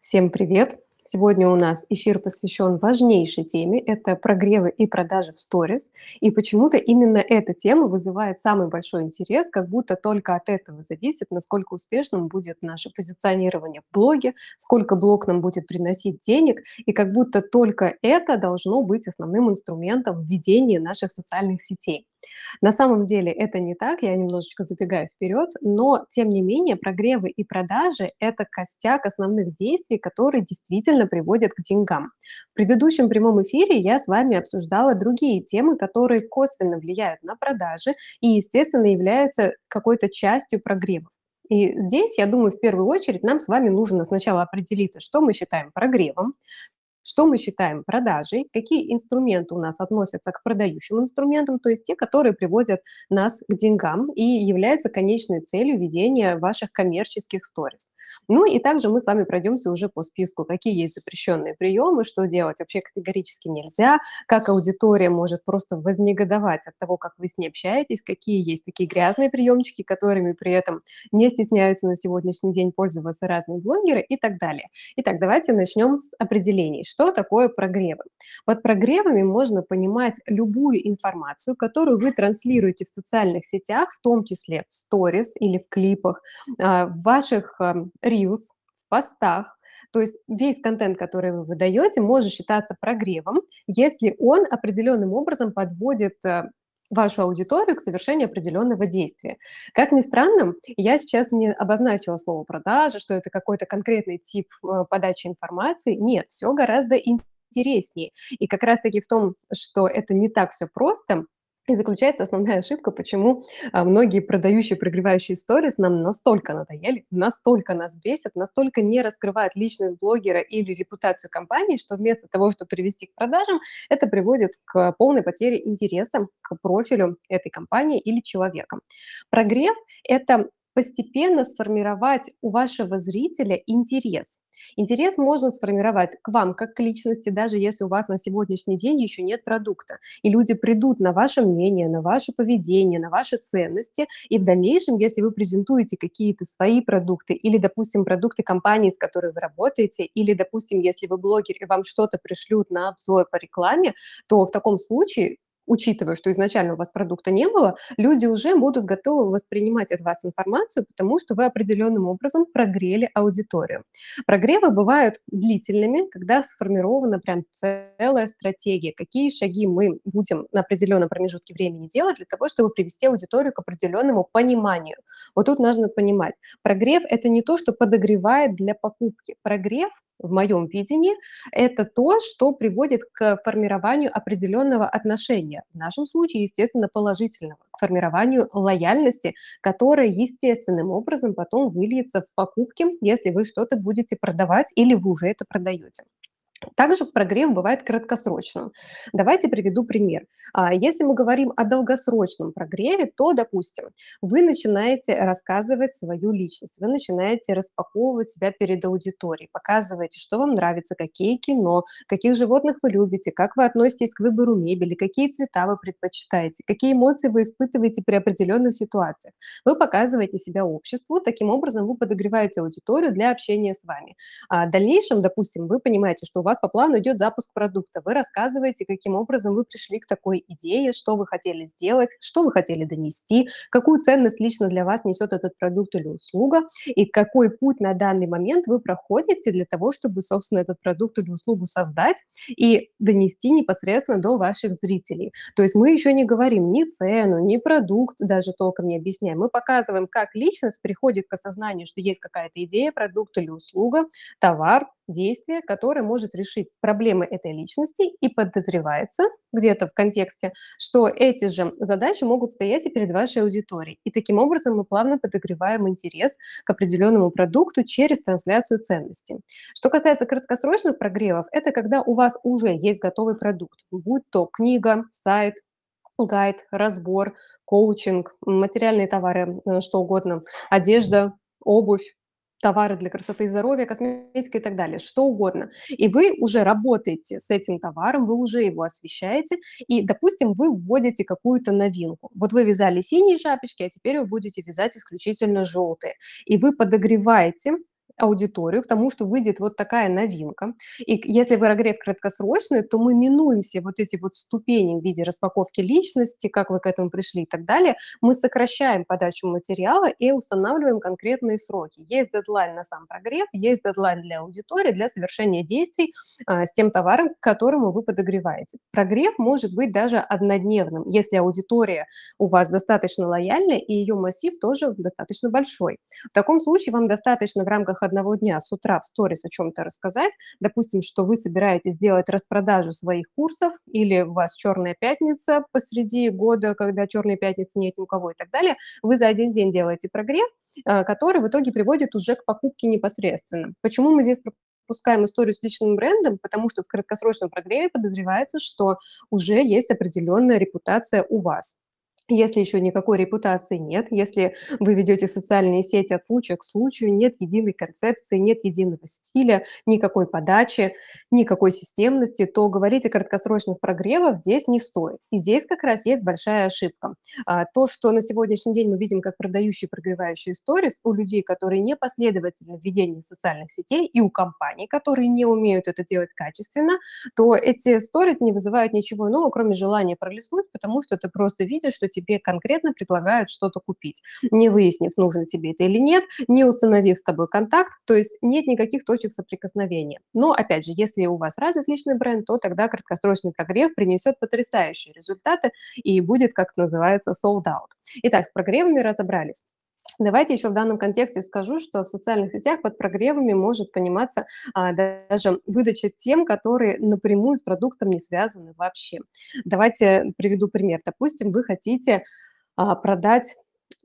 Всем привет! Сегодня у нас эфир посвящен важнейшей теме– это прогревы и продажи в сторис. И почему-то именно эта тема вызывает самый большой интерес, как будто только от этого зависит, насколько успешным будет наше позиционирование в блоге, сколько блог нам будет приносить денег, и как будто только это должно быть основным инструментом в ведении наших социальных сетей. На самом деле это не так, я немножечко забегаю вперед, но тем не менее прогревы и продажи– это костяк основных действий, которые действительно приводят к деньгам. В предыдущем прямом эфире я с вами обсуждала другие темы, которые косвенно влияют на продажи и, естественно, являются какой-то частью прогревов. И здесь, я думаю, в первую очередь нам с вами нужно сначала определиться, что мы считаем прогревом, что мы считаем продажей, какие инструменты у нас относятся к продающим инструментам, то есть те, которые приводят нас к деньгам и являются конечной целью ведения ваших коммерческих сторис. Ну и также мы с вами пройдемся уже по списку, какие есть запрещенные приемы, что делать вообще категорически нельзя, как аудитория может просто вознегодовать от того, как вы с ней общаетесь, какие есть такие грязные приемчики, которыми при этом не стесняются на сегодняшний день пользоваться разные блогеры и так далее. Итак, давайте начнем с определений. Что такое прогревы? Под прогревами можно понимать любую информацию, которую вы транслируете в социальных сетях, в том числе в сторис или в клипах, а, в ваших reels, в постах, то есть весь контент, который вы выдаете, может считаться прогревом, если он определенным образом подводит э, вашу аудиторию к совершению определенного действия. Как ни странно, я сейчас не обозначила слово продажа, что это какой-то конкретный тип э, подачи информации. Нет, все гораздо интереснее. И как раз-таки в том, что это не так все просто, и заключается основная ошибка, почему а, многие продающие, прогревающие сторис нам настолько надоели, настолько нас бесят, настолько не раскрывают личность блогера или репутацию компании, что вместо того, чтобы привести к продажам, это приводит к полной потере интереса к профилю этой компании или человека. Прогрев– это постепенно сформировать у вашего зрителя интерес. Интерес можно сформировать к вам как к личности, даже если у вас на сегодняшний день еще нет продукта. И люди придут на ваше мнение, на ваше поведение, на ваши ценности. И в дальнейшем, если вы презентуете какие-то свои продукты или, допустим, продукты компании, с которой вы работаете, или, допустим, если вы блогер и вам что-то пришлют на обзор по рекламе, то в таком случае учитывая, что изначально у вас продукта не было, люди уже будут готовы воспринимать от вас информацию, потому что вы определенным образом прогрели аудиторию. Прогревы бывают длительными, когда сформирована прям целая стратегия, какие шаги мы будем на определенном промежутке времени делать для того, чтобы привести аудиторию к определенному пониманию. Вот тут нужно понимать, прогрев – это не то, что подогревает для покупки. Прогрев в моем видении, это то, что приводит к формированию определенного отношения. В нашем случае, естественно, положительного, к формированию лояльности, которая естественным образом потом выльется в покупки, если вы что-то будете продавать или вы уже это продаете. Также прогрев бывает краткосрочным. Давайте приведу пример. А, если мы говорим о долгосрочном прогреве, то, допустим, вы начинаете рассказывать свою личность, вы начинаете распаковывать себя перед аудиторией, показываете, что вам нравится, какие кино, каких животных вы любите, как вы относитесь к выбору мебели, какие цвета вы предпочитаете, какие эмоции вы испытываете при определенных ситуациях. Вы показываете себя обществу, таким образом вы подогреваете аудиторию для общения с вами. А в дальнейшем, допустим, вы понимаете, что у вас вас по плану идет запуск продукта. Вы рассказываете, каким образом вы пришли к такой идее, что вы хотели сделать, что вы хотели донести, какую ценность лично для вас несет этот продукт или услуга, и какой путь на данный момент вы проходите для того, чтобы, собственно, этот продукт или услугу создать и донести непосредственно до ваших зрителей. То есть мы еще не говорим ни цену, ни продукт, даже толком не объясняем. Мы показываем, как личность приходит к осознанию, что есть какая-то идея, продукт или услуга, товар, действие, которое может решить проблемы этой личности, и подозревается где-то в контексте, что эти же задачи могут стоять и перед вашей аудиторией. И таким образом мы плавно подогреваем интерес к определенному продукту через трансляцию ценностей. Что касается краткосрочных прогревов, это когда у вас уже есть готовый продукт, будь то книга, сайт, гайд, разбор, коучинг, материальные товары, э, что угодно, одежда, обувь, товары для красоты и здоровья, косметика и так далее, что угодно. И вы уже работаете с этим товаром, вы уже его освещаете, и, допустим, вы вводите какую-то новинку. Вот вы вязали синие шапочки, а теперь вы будете вязать исключительно желтые. И вы подогреваете аудиторию к тому, что выйдет вот такая новинка. И если прогрев краткосрочный, то мы минуем все вот эти вот ступени в виде распаковки личности, как вы к этому пришли и так далее. Мы сокращаем подачу материала и устанавливаем конкретные сроки. Есть дедлайн на сам прогрев, есть дедлайн для аудитории, для совершения действий а, с тем товаром, к которому вы подогреваете. Прогрев может быть даже однодневным, если аудитория у вас достаточно лояльная и ее массив тоже достаточно большой. В таком случае вам достаточно в рамках одного дня с утра в сторис о чем-то рассказать, допустим, что вы собираетесь сделать распродажу своих курсов или у вас черная пятница посреди года, когда черной пятницы нет ни у кого и так далее, вы за один день делаете прогрев, а, который в итоге приводит уже к покупке непосредственно. Почему мы здесь пропускаем историю с личным брендом? Потому что в краткосрочном прогреве подозревается, что уже есть определенная репутация у вас. Если еще никакой репутации нет, если вы ведете социальные сети от случая к случаю, нет единой концепции, нет единого стиля, никакой подачи, никакой системности, то говорить о краткосрочных прогревах здесь не стоит. И здесь как раз есть большая ошибка. А, то, что на сегодняшний день мы видим как продающие прогревающие сторис у людей, которые не последовательны в ведении социальных сетей, и у компаний, которые не умеют это делать качественно, то эти сторис не вызывают ничего иного, кроме желания пролистнуть, потому что ты просто видишь, что тебе тебе конкретно предлагают что-то купить, не выяснив, нужно тебе это или нет, не установив с тобой контакт, то есть нет никаких точек соприкосновения. Но, опять же, если у вас развит личный бренд, то тогда краткосрочный прогрев принесет потрясающие результаты и будет, как называется, sold out. Итак, с прогревами разобрались. Давайте еще в данном контексте скажу, что в социальных сетях под прогревами может пониматься а, даже выдача тем, которые напрямую с продуктом не связаны вообще. Давайте приведу пример. Допустим, вы хотите а, продать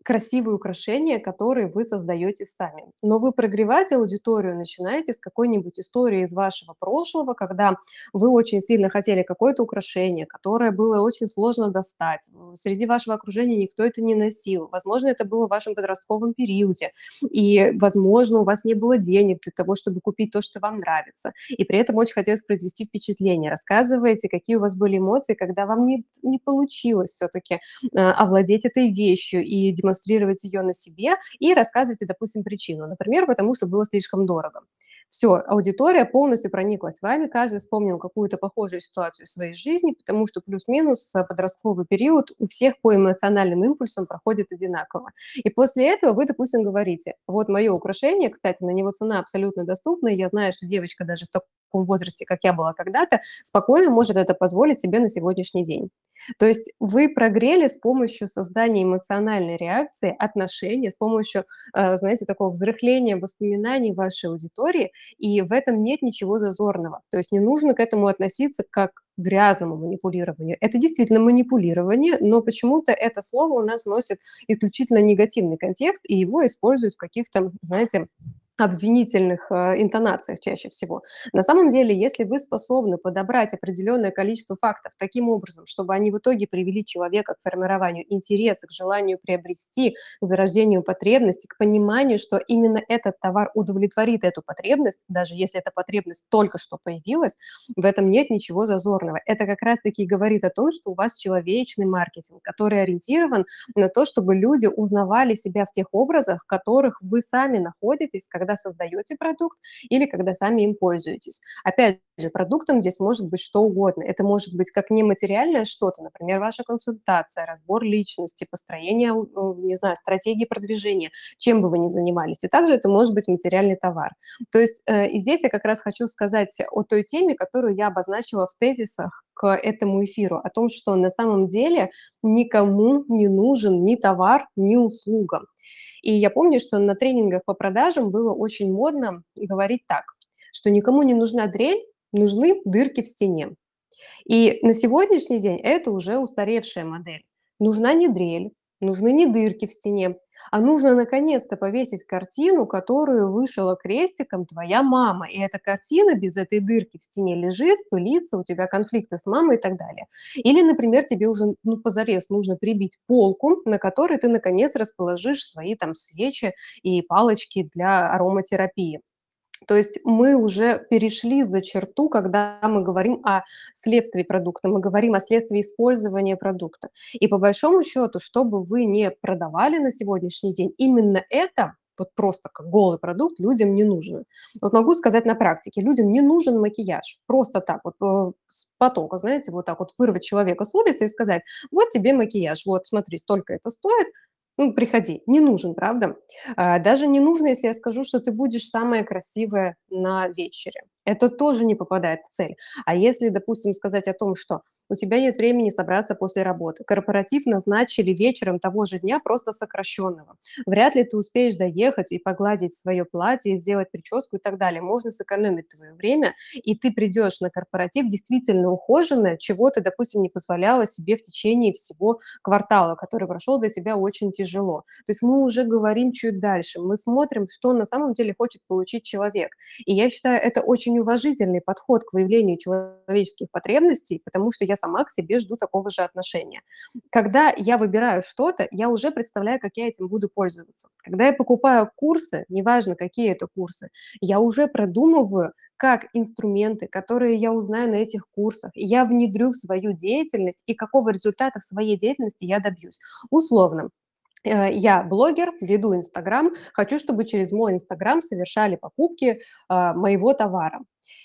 красивые украшения, которые вы создаете сами. Но вы прогревать аудиторию начинаете с какой-нибудь истории из вашего прошлого, когда вы очень сильно хотели какое-то украшение, которое было очень сложно достать. Среди вашего окружения никто это не носил. Возможно, это было в вашем подростковом периоде. И, возможно, у вас не было денег для того, чтобы купить то, что вам нравится. И при этом очень хотелось произвести впечатление. Рассказывайте, какие у вас были эмоции, когда вам не, не получилось все-таки э, овладеть этой вещью и демонстрировать демонстрировать ее на себе и рассказывайте, допустим, причину. Например, потому что было слишком дорого. Все, аудитория полностью прониклась вами, каждый вспомнил какую-то похожую ситуацию в своей жизни, потому что плюс-минус подростковый период у всех по эмоциональным импульсам проходит одинаково. И после этого вы, допустим, говорите, вот мое украшение, кстати, на него цена абсолютно доступна, я знаю, что девочка даже в таком возрасте, как я была когда-то, спокойно может это позволить себе на сегодняшний день. То есть вы прогрели с помощью создания эмоциональной реакции, отношения, с помощью, э, знаете, такого взрыхления воспоминаний вашей аудитории, и в этом нет ничего зазорного. То есть не нужно к этому относиться как грязному манипулированию. Это действительно манипулирование, но почему-то это слово у нас носит исключительно негативный контекст, и его используют в каких-то, знаете, обвинительных э, интонациях чаще всего. На самом деле, если вы способны подобрать определенное количество фактов таким образом, чтобы они в итоге привели человека к формированию интереса, к желанию приобрести, к зарождению потребности, к пониманию, что именно этот товар удовлетворит эту потребность, даже если эта потребность только что появилась, в этом нет ничего зазорного. Это как раз-таки говорит о том, что у вас человечный маркетинг, который ориентирован на то, чтобы люди узнавали себя в тех образах, в которых вы сами находитесь, когда когда создаете продукт или когда сами им пользуетесь. Опять же, продуктом здесь может быть что угодно. Это может быть как нематериальное что-то, например, ваша консультация, разбор личности, построение, не знаю, стратегии продвижения, чем бы вы ни занимались. И также это может быть материальный товар. То есть э, и здесь я как раз хочу сказать о той теме, которую я обозначила в тезисах к этому эфиру, о том, что на самом деле никому не нужен ни товар, ни услуга. И я помню, что на тренингах по продажам было очень модно говорить так, что никому не нужна дрель, нужны дырки в стене. И на сегодняшний день это уже устаревшая модель. Нужна не дрель, нужны не дырки в стене, а нужно наконец-то повесить картину, которую вышила крестиком твоя мама. И эта картина без этой дырки в стене лежит, пылится, у тебя конфликты с мамой и так далее. Или, например, тебе уже ну, позарез нужно прибить полку, на которой ты, наконец, расположишь свои там свечи и палочки для ароматерапии. То есть мы уже перешли за черту, когда мы говорим о следствии продукта, мы говорим о следствии использования продукта. И по большому счету, что бы вы не продавали на сегодняшний день, именно это вот просто как голый продукт людям не нужно. Вот могу сказать на практике, людям не нужен макияж. Просто так вот э, с потока, знаете, вот так вот вырвать человека с улицы и сказать, вот тебе макияж, вот смотри, столько это стоит, ну, приходи. Не нужен, правда? А, даже не нужно, если я скажу, что ты будешь самая красивая на вечере. Это тоже не попадает в цель. А если, допустим, сказать о том, что у тебя нет времени собраться после работы. Корпоратив назначили вечером того же дня, просто сокращенного. Вряд ли ты успеешь доехать и погладить свое платье, сделать прическу и так далее. Можно сэкономить твое время, и ты придешь на корпоратив действительно ухоженная, чего ты, допустим, не позволяла себе в течение всего квартала, который прошел для тебя очень тяжело. То есть мы уже говорим чуть дальше, мы смотрим, что на самом деле хочет получить человек. И я считаю, это очень уважительный подход к выявлению человеческих потребностей, потому что я сама к себе жду такого же отношения. Когда я выбираю что-то, я уже представляю, как я этим буду пользоваться. Когда я покупаю курсы, неважно, какие это курсы, я уже продумываю, как инструменты, которые я узнаю на этих курсах, я внедрю в свою деятельность и какого результата в своей деятельности я добьюсь. Условно, я блогер, веду Инстаграм, хочу, чтобы через мой Инстаграм совершали покупки а, моего товара.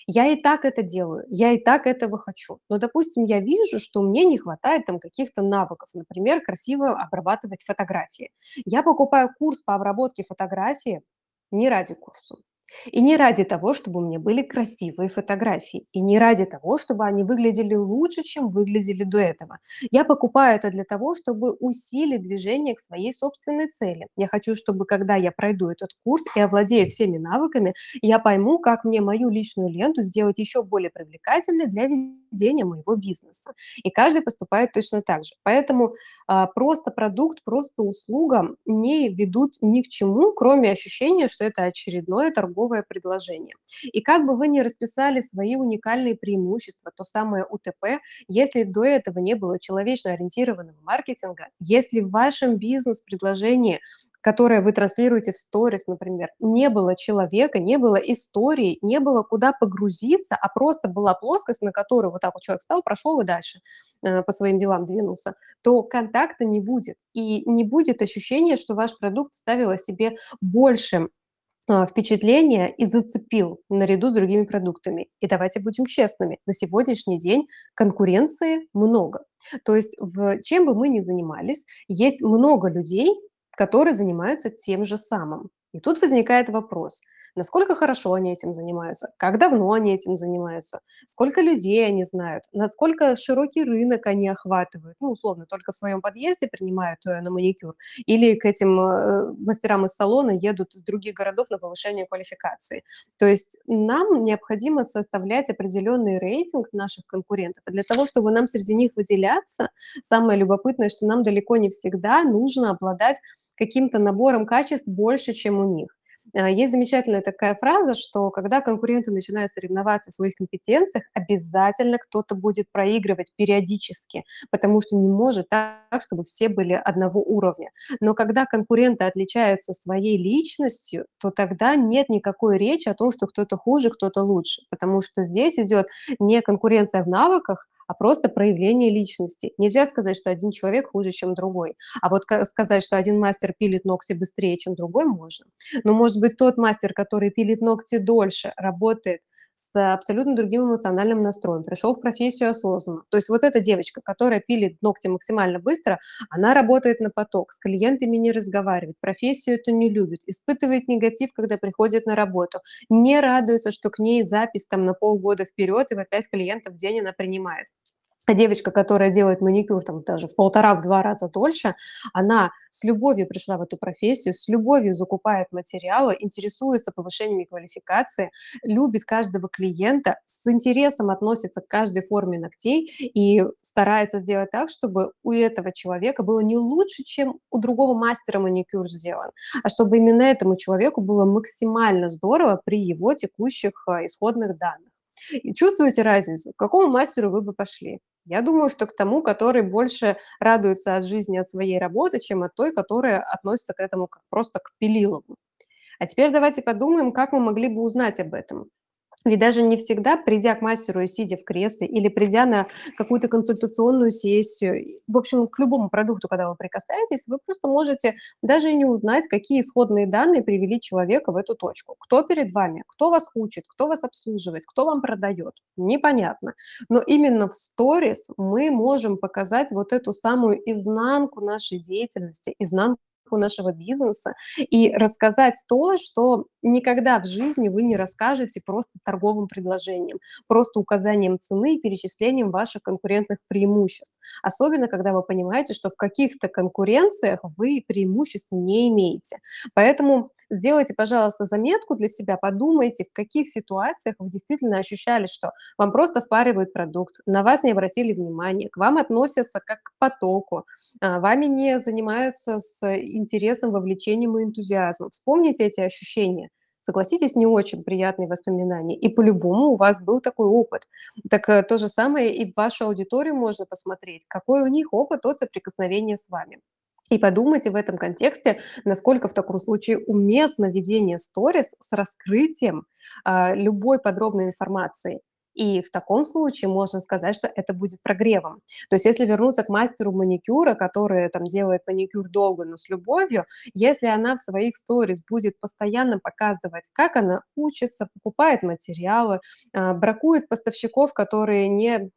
Я и так это делаю, я и так этого хочу. Но, допустим, я вижу, что мне не хватает там каких-то навыков, например, красиво обрабатывать фотографии. Я покупаю курс по обработке фотографии не ради курса. И не ради того, чтобы у меня были красивые фотографии, и не ради того, чтобы они выглядели лучше, чем выглядели до этого. Я покупаю это для того, чтобы усилить движение к своей собственной цели. Я хочу, чтобы когда я пройду этот курс и овладею всеми навыками, я пойму, как мне мою личную ленту сделать еще более привлекательной для ведения моего бизнеса. И каждый поступает точно так же. Поэтому а, просто продукт, просто услуга не ведут ни к чему, кроме ощущения, что это очередное торговое торговое предложение. И как бы вы ни расписали свои уникальные преимущества, то самое УТП, если до этого не было человечно ориентированного маркетинга, если в вашем бизнес-предложении которое вы транслируете в сторис, например, не было человека, не было истории, не было куда погрузиться, а просто была плоскость, на которую вот так вот человек встал, прошел и дальше э, по своим делам двинулся, то контакта не будет. И не будет ощущения, что ваш продукт ставил себе больше а, впечатление и зацепил наряду с другими продуктами. И давайте будем честными, на сегодняшний день конкуренции много. То есть в чем бы мы ни занимались, есть много людей, которые занимаются тем же самым. И тут возникает вопрос – насколько хорошо они этим занимаются, как давно они этим занимаются, сколько людей они знают, насколько широкий рынок они охватывают, ну, условно, только в своем подъезде принимают э, на маникюр, или к этим э, мастерам из салона едут из других городов на повышение квалификации. То есть нам необходимо составлять определенный рейтинг наших конкурентов. И для того, чтобы нам среди них выделяться, самое любопытное, что нам далеко не всегда нужно обладать каким-то набором качеств больше, чем у них. А, есть замечательная такая фраза, что когда конкуренты начинают соревноваться в своих компетенциях, обязательно кто-то будет проигрывать периодически, потому что не может так, чтобы все были одного уровня. Но когда конкуренты отличаются своей личностью, то тогда нет никакой речи о том, что кто-то хуже, кто-то лучше, потому что здесь идет не конкуренция в навыках, а просто проявление личности. Нельзя сказать, что один человек хуже, чем другой. А вот сказать, что один мастер пилит ногти быстрее, чем другой, можно. Но, может быть, тот мастер, который пилит ногти дольше, работает с абсолютно другим эмоциональным настроем, пришел в профессию осознанно. То есть вот эта девочка, которая пилит ногти максимально быстро, она работает на поток, с клиентами не разговаривает, профессию эту не любит, испытывает негатив, когда приходит на работу, не радуется, что к ней запись там на полгода вперед, и в 5 клиентов в день она принимает. А девочка, которая делает маникюр там даже в полтора-в два раза дольше, она с любовью пришла в эту профессию, с любовью закупает материалы, интересуется повышением квалификации, любит каждого клиента, с интересом относится к каждой форме ногтей и старается сделать так, чтобы у этого человека было не лучше, чем у другого мастера маникюр сделан, а чтобы именно этому человеку было максимально здорово при его текущих а, исходных данных. И чувствуете разницу? К какому мастеру вы бы пошли? Я думаю, что к тому, который больше радуется от жизни, от своей работы, чем от той, которая относится к этому как просто к пилилову. А теперь давайте подумаем, как мы могли бы узнать об этом. Ведь даже не всегда, придя к мастеру и сидя в кресле, или придя на какую-то консультационную сессию, в общем, к любому продукту, когда вы прикасаетесь, вы просто можете даже и не узнать, какие исходные данные привели человека в эту точку. Кто перед вами, кто вас учит, кто вас обслуживает, кто вам продает, непонятно. Но именно в сторис мы можем показать вот эту самую изнанку нашей деятельности, изнанку нашего бизнеса и рассказать то, что никогда в жизни вы не расскажете просто торговым предложением, просто указанием цены и перечислением ваших конкурентных преимуществ. Особенно, когда вы понимаете, что в каких-то конкуренциях вы преимуществ не имеете. Поэтому сделайте, пожалуйста, заметку для себя, подумайте, в каких ситуациях вы действительно ощущали, что вам просто впаривают продукт, на вас не обратили внимания, к вам относятся как к потоку, а, вами не занимаются с интересом, вовлечением и энтузиазмом. Вспомните эти ощущения. Согласитесь, не очень приятные воспоминания. И по-любому у вас был такой опыт. Так э, то же самое и в вашу аудиторию можно посмотреть. Какой у них опыт от соприкосновения с вами. И подумайте в этом контексте, насколько в таком случае уместно ведение сторис с раскрытием а, любой подробной информации. И в таком случае можно сказать, что это будет прогревом. То есть если вернуться к мастеру маникюра, который там делает маникюр долго, но с любовью, если она в своих сторис будет постоянно показывать, как она учится, покупает материалы, а, бракует поставщиков, которые не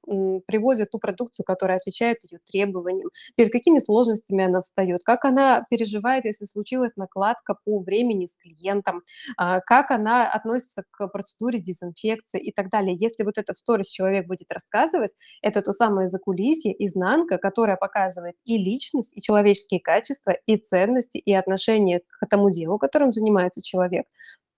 привозят ту продукцию, которая отвечает ее требованиям, перед какими сложностями она встает, как она переживает, если случилась накладка по времени с клиентом, а, как она относится к процедуре дезинфекции и так далее. Если вот это в сторис человек будет рассказывать, это то самое закулисье, изнанка, которая показывает и личность, и человеческие качества, и ценности, и отношение к тому делу, которым занимается человек.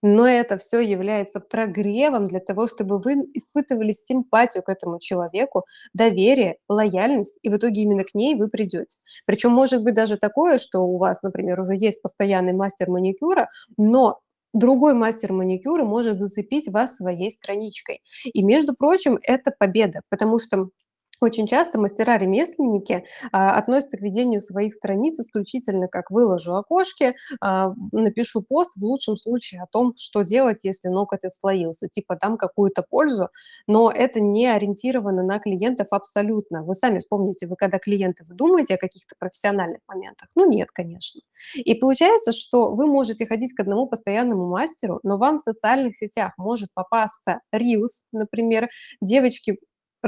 Но это все является прогревом для того, чтобы вы испытывали симпатию к этому человеку, доверие, лояльность, и в итоге именно к ней вы придете. Причем может быть даже такое, что у вас, например, уже есть постоянный мастер маникюра, но другой мастер маникюра может зацепить вас своей страничкой. И, между прочим, это победа, потому что очень часто мастера-ремесленники а, относятся к ведению своих страниц исключительно как выложу окошки, а, напишу пост в лучшем случае о том, что делать, если ноготь отслоился, типа дам какую-то пользу, но это не ориентировано на клиентов абсолютно. Вы сами вспомните, вы когда клиенты, вы думаете о каких-то профессиональных моментах? Ну нет, конечно. И получается, что вы можете ходить к одному постоянному мастеру, но вам в социальных сетях может попасться Reels, например, девочки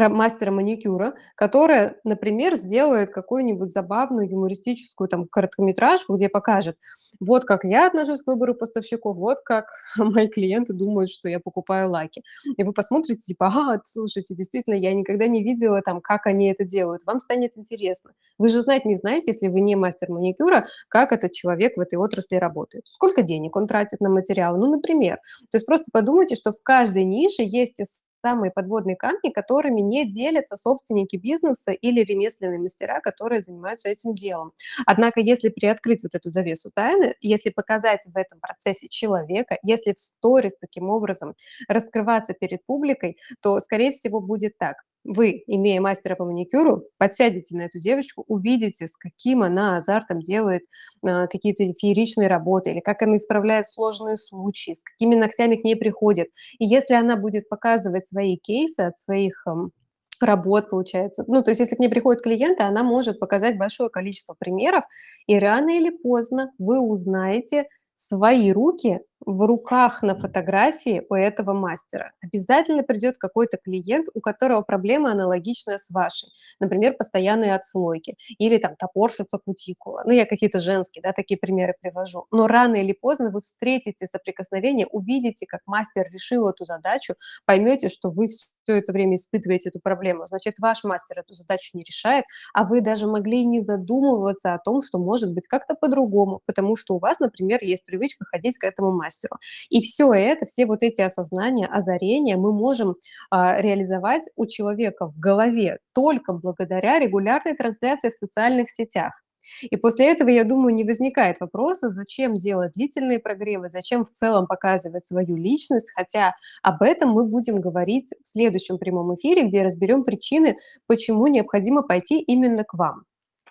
мастера маникюра, которая, например, сделает какую-нибудь забавную юмористическую там короткометражку, где покажет, вот как я отношусь к выбору поставщиков, вот как мои клиенты думают, что я покупаю лаки. И вы посмотрите, типа, ага, слушайте, действительно, я никогда не видела там, как они это делают. Вам станет интересно. Вы же знать не знаете, если вы не мастер маникюра, как этот человек в этой отрасли работает. Сколько денег он тратит на материал, ну, например. То есть просто подумайте, что в каждой нише есть самые подводные камни, которыми не делятся собственники бизнеса или ремесленные мастера, которые занимаются этим делом. Однако, если приоткрыть вот эту завесу тайны, если показать в этом процессе человека, если в сторис таким образом раскрываться перед публикой, то, скорее всего, будет так вы, имея мастера по маникюру, подсядете на эту девочку, увидите, с каким она азартом делает а, какие-то фееричные работы, или как она исправляет сложные случаи, с какими ногтями к ней приходят. И если она будет показывать свои кейсы от своих эм, работ, получается. Ну, то есть если к ней приходят клиенты, она может показать большое количество примеров, и рано или поздно вы узнаете свои руки в руках на фотографии у этого мастера. Обязательно придет какой-то клиент, у которого проблема аналогичная с вашей. Например, постоянные отслойки или там топорщица кутикула. Ну, я какие-то женские, да, такие примеры привожу. Но рано или поздно вы встретите соприкосновение, увидите, как мастер решил эту задачу, поймете, что вы все это время испытываете эту проблему. Значит, ваш мастер эту задачу не решает, а вы даже могли не задумываться о том, что может быть как-то по-другому, потому что у вас, например, есть привычка ходить к этому мастеру мастеру. И все это, все вот эти осознания, озарения мы можем а, реализовать у человека в голове только благодаря регулярной трансляции в социальных сетях. И после этого, я думаю, не возникает вопроса, зачем делать длительные прогревы, зачем в целом показывать свою личность, хотя об этом мы будем говорить в следующем прямом эфире, где разберем причины, почему необходимо пойти именно к вам.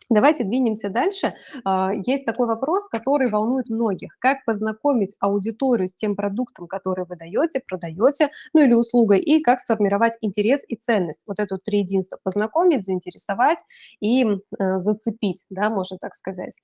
Давайте двинемся дальше. А, есть такой вопрос, который волнует многих: как познакомить аудиторию с тем продуктом, который вы даёте, продаёте, ну или услугой, и как сформировать интерес и ценность. Вот это вот триединство: познакомить, заинтересовать и, э, зацепить, да, можно так сказать.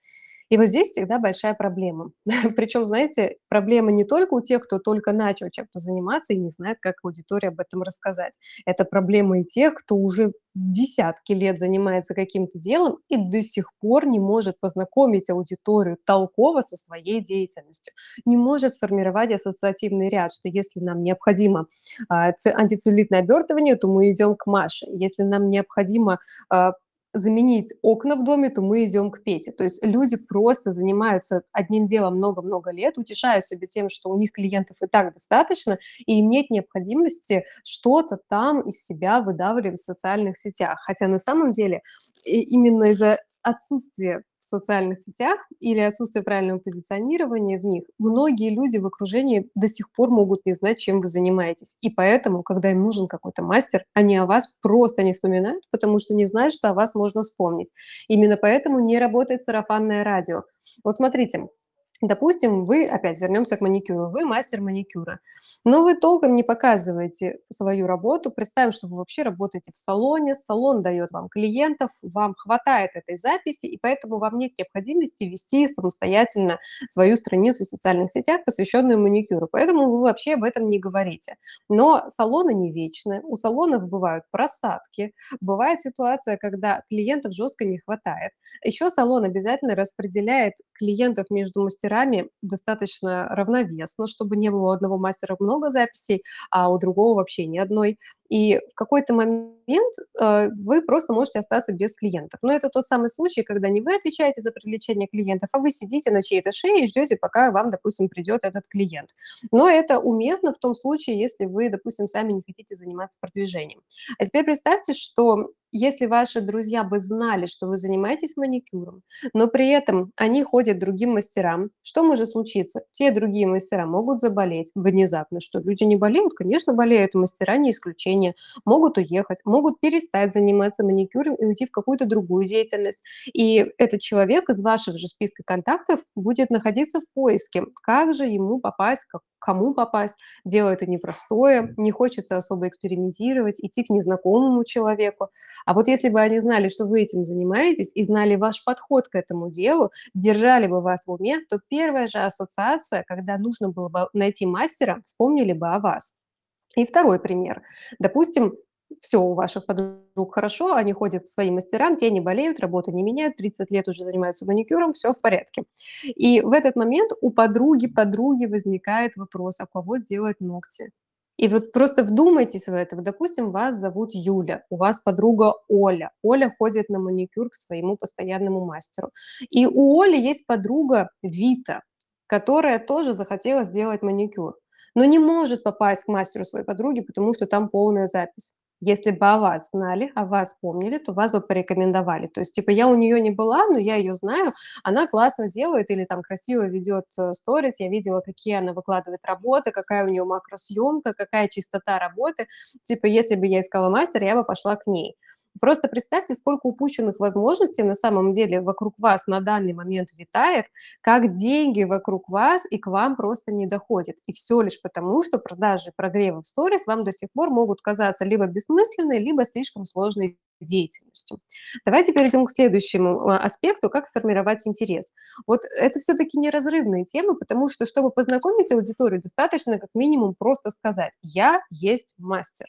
И вот здесь всегда большая проблема. Причем, знаете, проблема не только у тех, кто только начал чем-то заниматься и не знает, как аудитории об этом рассказать. Это проблема и тех, кто уже десятки лет занимается каким-то делом и до сих пор не может познакомить аудиторию толково со своей деятельностью, не может сформировать ассоциативный ряд, что если нам необходимо, а, антицеллюлитное обертывание, то мы идем к Маше, если нам необходимо, а, заменить окна в доме, то мы идем к Пете. То есть люди просто занимаются одним делом много-много лет, утешают себя тем, что у них клиентов и так достаточно, и им нет необходимости что-то там из себя выдавливать в социальных сетях. Хотя на самом деле именно из-за отсутствия в социальных сетях или отсутствия правильного позиционирования в них многие люди в окружении до сих пор могут не знать, чем вы занимаетесь. И поэтому, когда им нужен какой-то мастер, они о вас просто не вспоминают, потому что не знают, что о вас можно вспомнить. Именно поэтому не работает сарафанное радио. Вот смотрите, Допустим, вы, опять вернемся к маникюру, вы мастер маникюра, но вы толком не показываете свою работу. Представим, что вы вообще работаете в салоне, салон дает вам клиентов, вам хватает этой записи, и поэтому вам нет необходимости вести самостоятельно свою страницу в социальных сетях, посвященную маникюру. Поэтому вы вообще об этом не говорите. Но салоны не вечны, у салонов бывают просадки, бывает ситуация, когда клиентов жестко не хватает. Еще салон обязательно распределяет клиентов между мастерами мастерами достаточно равновесно, чтобы не было у одного мастера много записей, а у другого вообще ни одной. И в какой-то момент, э, вы просто можете остаться без клиентов. Но это тот самый случай, когда не вы отвечаете за привлечение клиентов, а вы сидите на чьей-то шее и ждете, пока вам, допустим, придет этот клиент. Но это уместно в том случае, если вы, допустим, сами не хотите заниматься продвижением. А теперь представьте, что если ваши друзья бы знали, что вы занимаетесь маникюром, но при этом они ходят другим мастерам, что может случиться? Те другие мастера могут заболеть внезапно. Что, люди не болеют? Конечно, болеют, мастера не исключение. Могут уехать, могут перестать заниматься маникюром и уйти в какую-то другую деятельность. И этот человек из вашего же списка контактов будет находиться в поиске. Как же ему попасть, к кому попасть? Дело это непростое, не хочется особо экспериментировать, идти к незнакомому человеку. А вот если бы они знали, что вы этим занимаетесь и знали ваш подход к этому делу, держали бы вас в уме, то первая же ассоциация, когда нужно было бы найти мастера, вспомнили бы о вас. И второй пример. Допустим, все у ваших подруг хорошо, они ходят к своим мастерам, те не болеют, работу не меняют, 30 лет уже занимаются маникюром, все в порядке. И в этот момент у подруги, подруги возникает вопрос, а кого сделать ногти? И вот просто вдумайтесь в это. Допустим, вас зовут Юля, у вас подруга Оля. Оля ходит на маникюр к своему постоянному мастеру. И у Оли есть подруга Вита, которая тоже захотела сделать маникюр, но не может попасть к мастеру своей подруги, потому что там полная запись. Если бы о вас знали, о вас помнили, то вас бы порекомендовали. То есть, типа, я у нее не была, но я ее знаю, она классно делает или там красиво ведет э, сторис, я видела, какие она выкладывает работы, какая у нее макросъемка, какая чистота работы. Типа, если бы я искала мастера, я бы пошла к ней. Просто представьте, сколько упущенных возможностей на самом деле вокруг вас на данный момент витает, как деньги вокруг вас и к вам просто не доходят. И все лишь потому, что продажи прогрева в сторис вам до сих пор могут казаться либо бессмысленной, либо слишком сложной деятельностью. Давайте перейдем к следующему а, аспекту, как сформировать интерес. Вот это все-таки неразрывные темы, потому что, чтобы познакомить аудиторию, достаточно как минимум просто сказать «я есть мастер».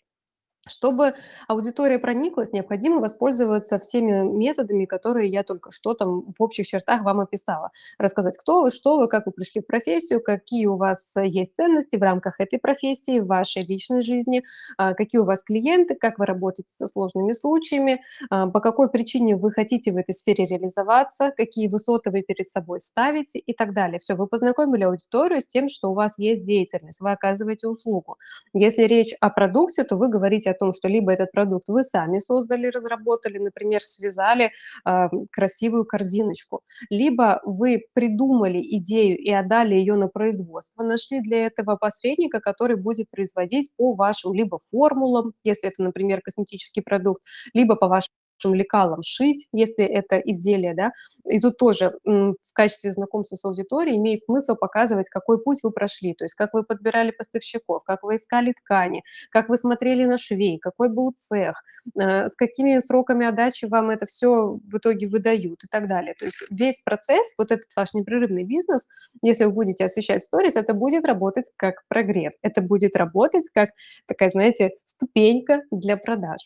Чтобы аудитория прониклась, необходимо воспользоваться всеми методами, которые я только что там в общих чертах вам описала. Рассказать, кто вы, что вы, как вы пришли в профессию, какие у вас э, есть ценности в рамках этой профессии, в вашей личной жизни, а, какие у вас клиенты, как вы работаете со сложными случаями, а, по какой причине вы хотите в этой сфере реализоваться, какие высоты вы перед собой ставите и так далее. Все, вы познакомили аудиторию с тем, что у вас есть деятельность, вы оказываете услугу. Если речь о продукте, то вы говорите о том, что либо этот продукт вы сами создали, разработали, например, связали э, красивую корзиночку, либо вы придумали идею и отдали ее на производство, нашли для этого посредника, который будет производить по вашим либо формулам, если это, например, косметический продукт, либо по вашим лекалам шить, если это изделие, да. И тут тоже, в качестве знакомства с аудиторией имеет смысл показывать, какой путь вы прошли, то есть как вы подбирали поставщиков, как вы искали ткани, как вы смотрели на швей, какой был цех, э, с какими сроками отдачи вам это всё в итоге выдают и так далее. То есть весь процесс, вот этот ваш непрерывный бизнес, если вы будете освещать сторис, это будет работать как прогрев, это будет работать как такая, знаете, ступенька для продаж.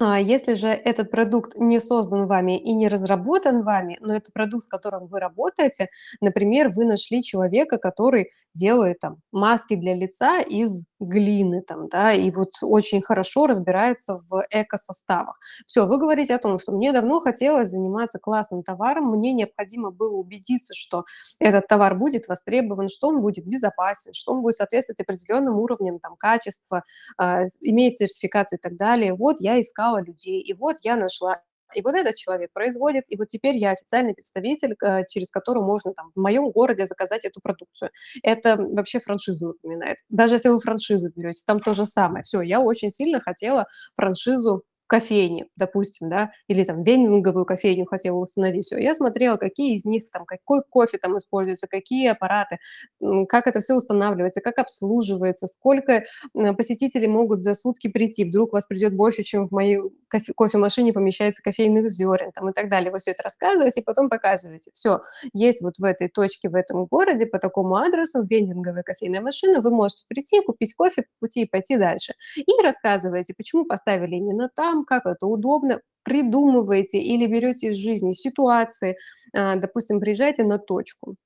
А если же этот продукт не создан вами и не разработан вами, но это продукт, с которым вы работаете, например, вы нашли человека, который делает там маски для лица из глины там, да, и вот очень хорошо разбирается в экосоставах. Всё, вы говорите о том, что мне давно хотелось заниматься классным товаром, мне необходимо было убедиться, что этот товар будет востребован, что он будет безопасен, что он будет соответствовать определенным уровням там качества, а, иметь сертификации и так далее. Вот я искала людей, и вот я нашла. И вот этот человек производит, и вот теперь я официальный представитель, к через которого можно там в моем городе заказать эту продукцию. Это вообще франшизу напоминает. Даже если вы франшизу берете, там то же самое. Всё, я очень сильно хотела франшизу кофейни, допустим, да, или там вендинговую кофейню хотела установить. Всё, я смотрела, какие из них там, какой кофе там используется, какие аппараты, как это всё устанавливается, как обслуживается, сколько, посетителей могут за сутки прийти. Вдруг вас придет больше, чем в моей кофе кофемашине помещается кофейных зерен там и так далее. Вы всё это рассказываете и потом показываете. Всё, есть вот в этой точке, в этом городе по такому адресу вендинговая кофейная машина, вы можете прийти, купить кофе по пути и пойти дальше. И рассказываете, почему поставили именно там, как это удобно, придумываете или берете из жизни ситуации. А, допустим, приезжаете на точку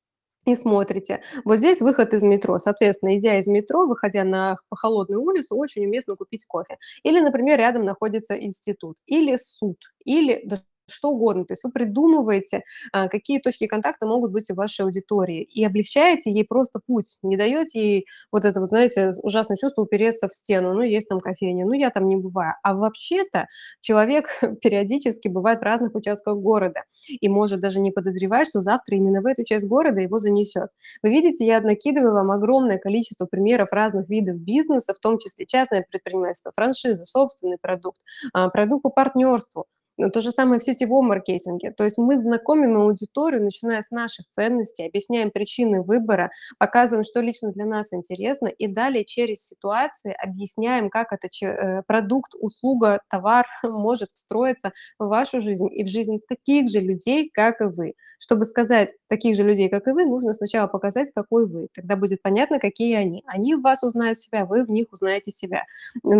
и смотрите: вот здесь выход из метро, соответственно, идя из метро, выходя на х холодную улицу, очень уместно купить кофе. Или, например, рядом находится институт, или суд, или да что угодно. То есть вы придумываете, а, какие точки контакта могут быть у вашей аудитории и облегчаете ей просто путь, не даете ей вот это вот, знаете, ужасное чувство упереться в стену: "Ну, есть там кофейня, ну, я там не бываю". А вообще-то человек периодически бывает в разных участках города и может даже не подозревать, что завтра именно в эту часть города его занесет. Вы видите, я накидываю вам огромное количество примеров разных видов бизнеса, в том числе частное предпринимательство, франшиза, собственный продукт, а, продукт по партнерству. Но то же самое в сетевом маркетинге. То есть мы знакомим аудиторию, начиная с наших ценностей, объясняем причины выбора, показываем, что лично для нас интересно, и далее через ситуации объясняем, как это че э, продукт, услуга, товар может встроиться в вашу жизнь и в жизнь таких же людей, как и вы. Чтобы сказать таких же людей, как и вы, нужно сначала показать, какой вы. Тогда будет понятно, какие они. Они в вас узнают себя, вы в них узнаете себя.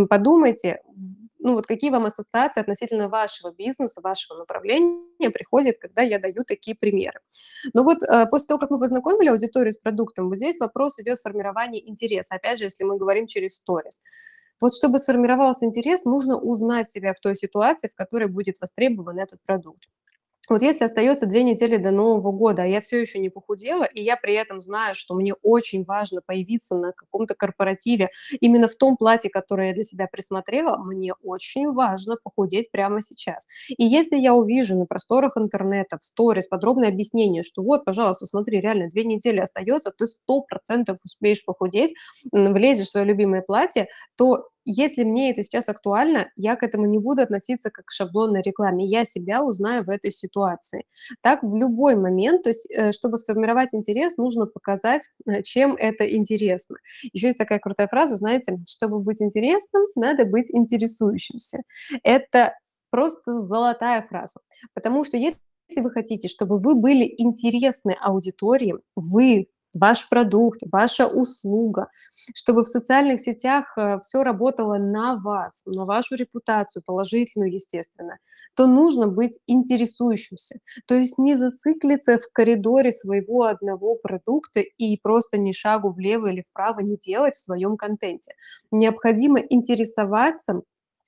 Подумайте, ну, вот какие вам ассоциации относительно вашего бизнеса, вашего направления приходят, когда я даю такие примеры. Но вот, э, после того, как мы познакомили аудиторию с продуктом, вот здесь вопрос идет формирования интереса. Опять же, если мы говорим через сторис. Вот чтобы сформировался интерес, нужно узнать себя в той ситуации, в которой будет востребован этот продукт. Вот если остается 2 недели до Нового года, а я всё еще не похудела, и я при этом знаю, что мне очень важно появиться на каком-то корпоративе именно в том платье, которое я для себя присмотрела, мне очень важно похудеть прямо сейчас. И если я увижу на просторах интернета, в сторис подробное объяснение, что вот, пожалуйста, смотри, реально 2 недели остается, ты 100 % успеешь похудеть, влезешь в свое любимое платье, то если мне это сейчас актуально, я к этому не буду относиться как к шаблонной рекламе. Я себя узнаю в этой ситуации. Так в любой момент, то есть, э, чтобы сформировать интерес, нужно показать, э, чем это интересно. Еще есть такая крутая фраза, знаете: "Чтобы быть интересным, надо быть интересующимся". Это просто золотая фраза, потому что если вы хотите, чтобы вы были интересны аудитории, вы, ваш продукт, ваша услуга, чтобы в социальных сетях, э, всё работало на вас, на вашу репутацию, положительную, естественно, то нужно быть интересующимся. То есть не зациклиться в коридоре своего одного продукта и просто ни шагу влево или вправо не делать в своем контенте. Необходимо интересоваться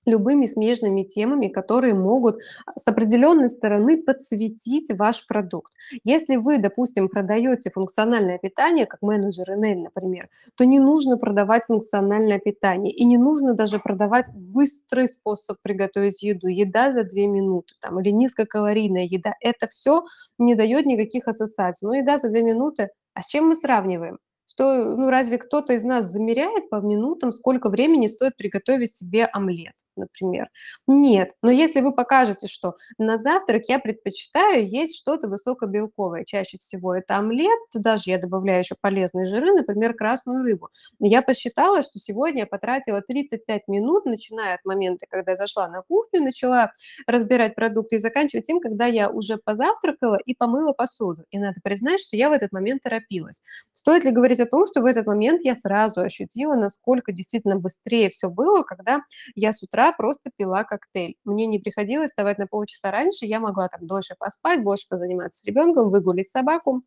любыми смежными темами, которые могут, а, с определенной стороны подсветить ваш продукт. Если вы, допустим, продаете функциональное питание, как менеджер Энель, например, то не нужно продавать функциональное питание и не нужно даже продавать быстрый способ приготовить еду, еда за 2 минуты там или низкокалорийная еда. Это всё не дает никаких ассоциаций. Ну, еда за 2 минуты, а с чем мы сравниваем? Что, ну, разве кто-то из нас замеряет по минутам, сколько времени стоит приготовить себе омлет, например? Нет. Но если вы покажете, что на завтрак я предпочитаю есть что-то высокобелковое, чаще всего это омлет, туда же я добавляю еще полезные жиры, например, красную рыбу. Я посчитала, что сегодня я потратила 35 минут, начиная от момента, когда зашла на кухню, начала разбирать продукты и заканчивая тем, когда я уже позавтракала и помыла посуду. И надо признать, что я в этот момент торопилась. Стоит ли говорить о том, что в этот момент я сразу ощутила, насколько действительно быстрее все было, когда я с утра просто пила коктейль. Мне не приходилось вставать на полчаса раньше, я могла там дольше поспать, больше позаниматься с ребенком, выгулить собаку,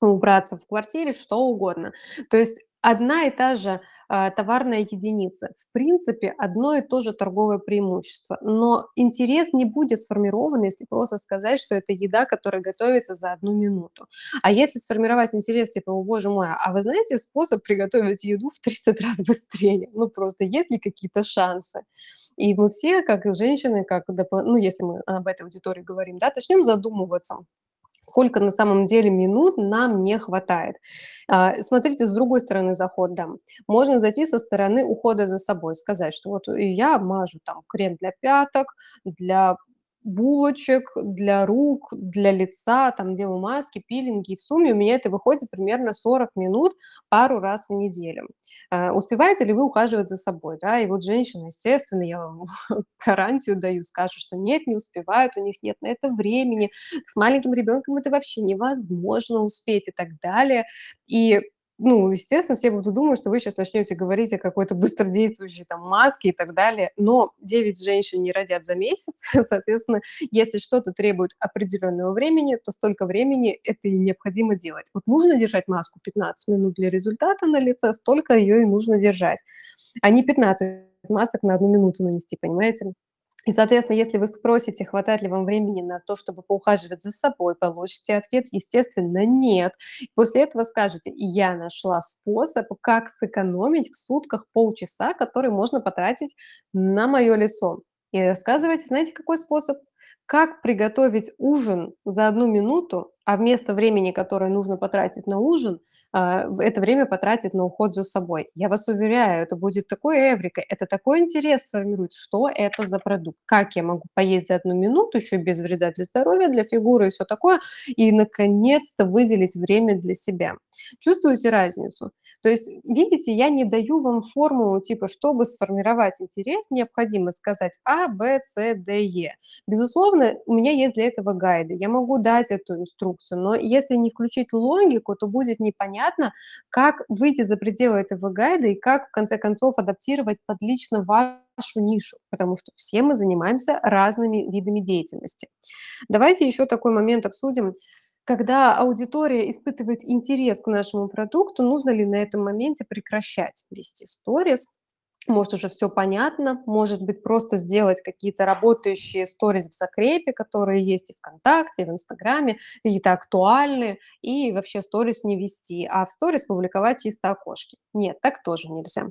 убраться в квартире, что угодно. То есть одна и та же а, товарная единица. В принципе, одно и то же торговое преимущество. Но интерес не будет сформирован, если просто сказать, что это еда, которая готовится за одну минуту. А если сформировать интерес, типа, о боже мой, а вы знаете способ приготовить еду в 30 раз быстрее? Ну просто есть ли какие-то шансы? И мы все, как женщины, как, ну если мы об этой аудитории говорим, да, начнем задумываться, сколько на самом деле минут нам не хватает. А, смотрите, с другой стороны заход дам. Можно зайти со стороны ухода за собой, сказать, что вот я мажу там крем для пяток, для булочек для рук, для лица, там делаю маски, пилинги. И в сумме у меня это выходит примерно 40 минут пару раз в неделю. Э, успеваете ли вы ухаживать за собой? Да? И вот женщины, естественно, я вам гарантию даю, скажут, что нет, не успевают, у них нет на это времени, с маленьким ребенком это вообще невозможно успеть и так далее. И ну, естественно, все будут думать, что вы сейчас начнете говорить о какой-то быстродействующей там маске и так далее, но 9 женщин не родят за месяц, соответственно, если что-то требует определенного времени, то столько времени это и необходимо делать. Вот нужно держать маску 15 минут для результата на лице, столько ее и нужно держать, а не 15 масок на одну минуту нанести, понимаете? И, соответственно, если вы спросите, хватает ли вам времени на то, чтобы поухаживать за собой, получите ответ, естественно, нет. После этого скажете, я нашла способ, как сэкономить в сутках полчаса, который можно потратить на мое лицо. И рассказывайте, знаете, какой способ? Как приготовить ужин за одну минуту, а вместо времени, которое нужно потратить на ужин, это время потратить на уход за собой. Я вас уверяю, это будет такой эврика, это такой интерес сформирует, что это за продукт, как я могу поесть за одну минуту, еще без вреда для здоровья, для фигуры и все такое, и наконец-то выделить время для себя. Чувствуете разницу? То есть, видите, я не даю вам формулу, типа, чтобы сформировать интерес, необходимо сказать А, Б, С, Д, Е. Безусловно, у меня есть для этого гайды, я могу дать эту инструкцию, но если не включить логику, то будет непонятно, как выйти за пределы этого гайда и как, в конце концов, адаптировать под лично вашу нишу, потому что все мы занимаемся разными видами деятельности. Давайте еще такой момент обсудим. Когда аудитория испытывает интерес к нашему продукту, нужно ли на этом моменте прекращать вести сторис? Может, уже все понятно, может быть, просто сделать какие-то работающие сторис в закрепе, которые есть и ВКонтакте, и в Инстаграме, какие-то актуальные, и вообще сторис не вести, а в сторис публиковать чисто окошки. Нет, так тоже нельзя.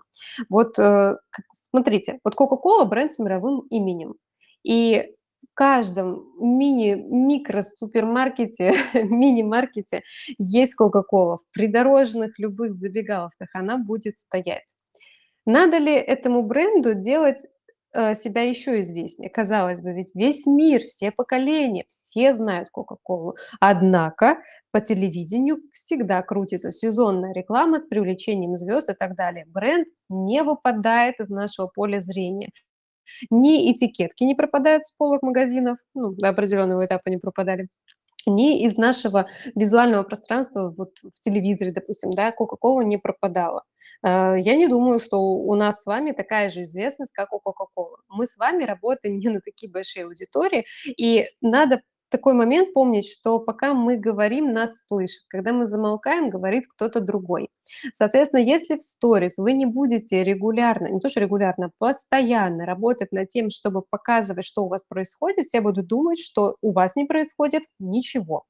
Вот э, смотрите, вот Coca-Cola бренд с мировым именем. И каждом мини-микро-супермаркете, мини-маркете есть Кока-Кола. В придорожных любых забегаловках она будет стоять. Надо ли этому бренду делать э, себя еще известнее? Казалось бы, ведь весь мир, все поколения, все знают Кока-Колу. Однако по телевидению всегда крутится сезонная реклама с привлечением звезд и так далее. Бренд не выпадает из нашего поля зрения. Ни этикетки не пропадают с полок магазинов, ну, до определенного этапа не пропадали, ни из нашего визуального пространства, вот в телевизоре, допустим, да, Кока-Кола не пропадала. Э, я не думаю, что у нас с вами такая же известность, как у Кока-Колы. Мы с вами работаем не на такие большие аудитории, и надо такой момент помнить, что пока мы говорим, нас слышат. Когда мы замолкаем, говорит кто-то другой. Соответственно, если в сторис вы не будете регулярно, не то что регулярно, постоянно работать над тем, чтобы показывать, что у вас происходит, все будут думать, что у вас не происходит ничего.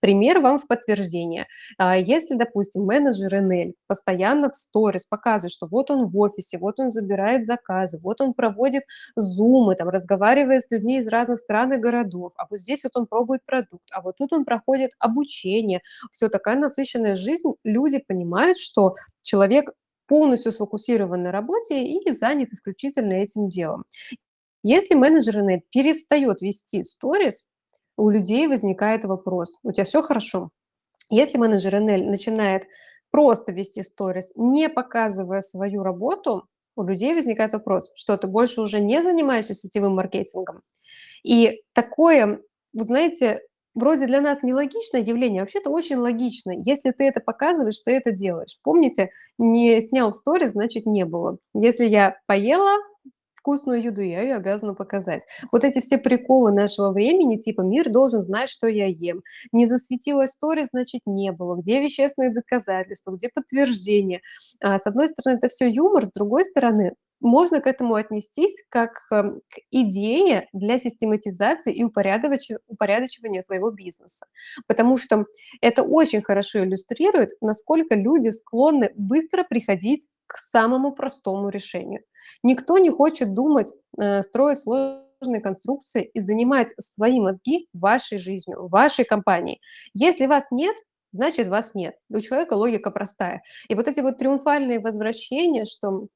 Пример вам в подтверждение. А, если, допустим, менеджер НЛ постоянно в сторис показывает, что вот он в офисе, вот он забирает заказы, вот он проводит зумы, там, разговаривает с людьми из разных стран и городов, а вот здесь вот он пробует продукт, а вот тут он проходит обучение. Всё, такая насыщенная жизнь. Люди понимают, что человек полностью сфокусирован на работе и занят исключительно этим делом. Если менеджер НЛ перестает вести сторис, у людей возникает вопрос: "У тя всё хорошо?" Если менеджер НЛ начинает просто вести сторис, не показывая свою работу, у людей возникает вопрос: "Что, ты больше уже не занимаешься сетевым маркетингом?" И такое, вы знаете, вроде для нас нелогичное явление, а вообще-то очень логично. Если ты это показываешь, ты это делаешь. Помните, не снял в сторис, значит не было. Если я поела вкусную еду, я её обязана показать. Вот эти все приколы нашего времени, типа мир должен знать, что я ем. Не засветилась в сторис, значит не было. Где вещественные доказательства, где подтверждение? А, с одной стороны, это всё юмор, с другой стороны, можно к этому отнестись как, эм, к идее для систематизации и упорядочивания своего бизнеса. Потому что это очень хорошо иллюстрирует, насколько люди склонны быстро приходить к самому простому решению. Никто не хочет думать, э, строить сложные конструкции и занимать свои мозги вашей жизнью, вашей компанией. Если вас нет, значит вас нет. У человека логика простая. И вот эти вот триумфальные возвращения, что: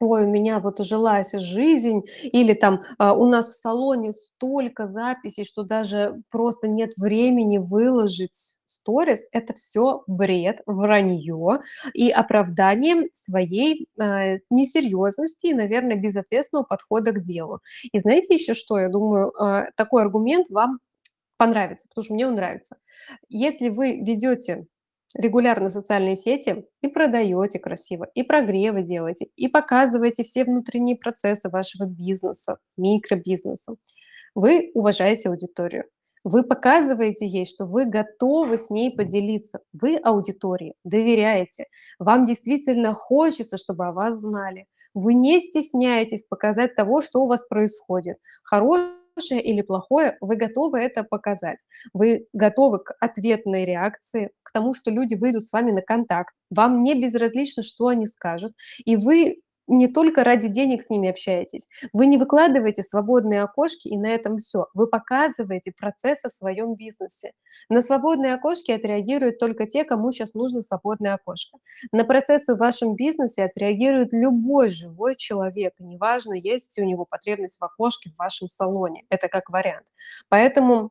"Ой, у меня вот ужилась жизнь", или там, а: "У нас в салоне столько записей, что даже просто нет времени выложить сторис"- это всё бред, вранье и оправдание своей, а, несерьезности и, наверно, безответственного подхода к делу. И знаете еще что? Я думаю, а, такой аргумент вам понравится, потому что мне он нравится. Если вы ведете регулярно социальные сети и продаете красиво, и прогревы делаете, и показываете все внутренние процессы вашего бизнеса, микробизнеса, вы уважаете аудиторию. Вы показываете ей, что вы готовы с ней поделиться. Вы аудитории доверяете. Вам действительно хочется, чтобы о вас знали. Вы не стесняетесь показать того, что у вас происходит. Хорошее или плохое, вы готовы это показать. Вы готовы к ответной реакции, к тому, что люди выйдут с вами на контакт. Вам не безразлично, что они скажут, и вы не только ради денег с ними общаетесь. Вы не выкладываете свободные окошки, и на этом всё. Вы показываете процессы в своем бизнесе. На свободные окошки отреагируют только те, кому щас нужно свободное окошко. На процессы в вашем бизнесе отреагирует любой живой человек, неважно, есть у него потребность в окошке в вашем салоне. Это как вариант. Поэтому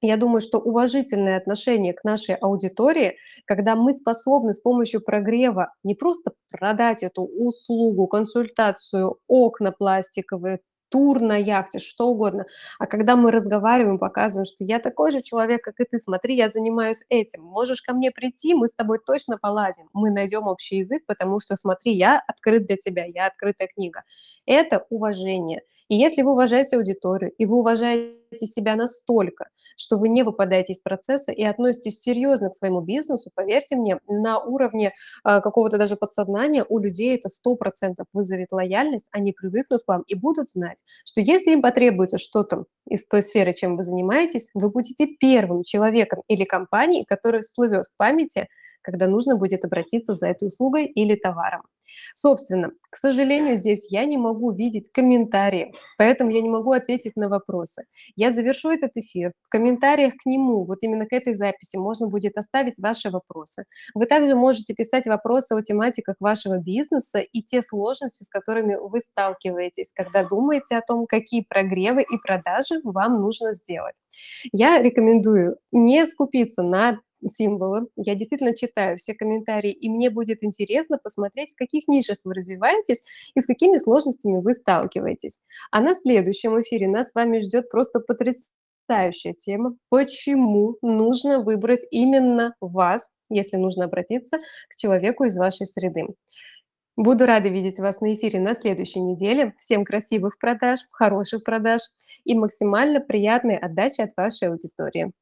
я думаю, что уважительное отношение к нашей аудитории, когда мы способны с помощью прогрева не просто продать эту услугу, консультацию, окна пластиковые, тур на яхте, что угодно, а когда мы разговариваем, показываем, что я такой же человек, как и ты, смотри, я занимаюсь этим, можешь ко мне прийти, мы с тобой точно поладим, мы найдем общий язык, потому что, смотри, я открыт для тебя, я открытая книга. Это уважение. И если вы уважаете аудиторию, и вы уважаете себя настолько, что вы не выпадаете из процесса и относитесь серьезно к своему бизнесу, поверьте мне, на уровне, а, какого-то даже подсознания у людей это 100 % вызовет лояльность, они привыкнут к вам и будут знать, что если им потребуется что-то из той сферы, чем вы занимаетесь, вы будете первым человеком или компанией, который всплывет в памяти, когда нужно будет обратиться за этой услугой или товаром. Собственно, к сожалению, здесь я не могу видеть комментарии, поэтому я не могу ответить на вопросы. Я завершу этот эфир. В комментариях к нему, вот именно к этой записи, можно будет оставить ваши вопросы. Вы также можете писать вопросы о тематиках вашего бизнеса и те сложности, с которыми вы сталкиваетесь, когда думаете о том, какие прогревы и продажи вам нужно сделать. Я рекомендую не скупиться на символы. Я действительно читаю все комментарии, и мне будет интересно посмотреть, в каких нишах вы развиваетесь и с какими сложностями вы сталкиваетесь. А на следующем эфире нас с вами ждет просто потрясающая тема: почему нужно выбрать именно вас, если нужно обратиться к человеку из вашей среды. Буду рада видеть вас на эфире на следующей неделе. Всем красивых продаж, хороших продаж и максимально приятной отдачи от вашей аудитории.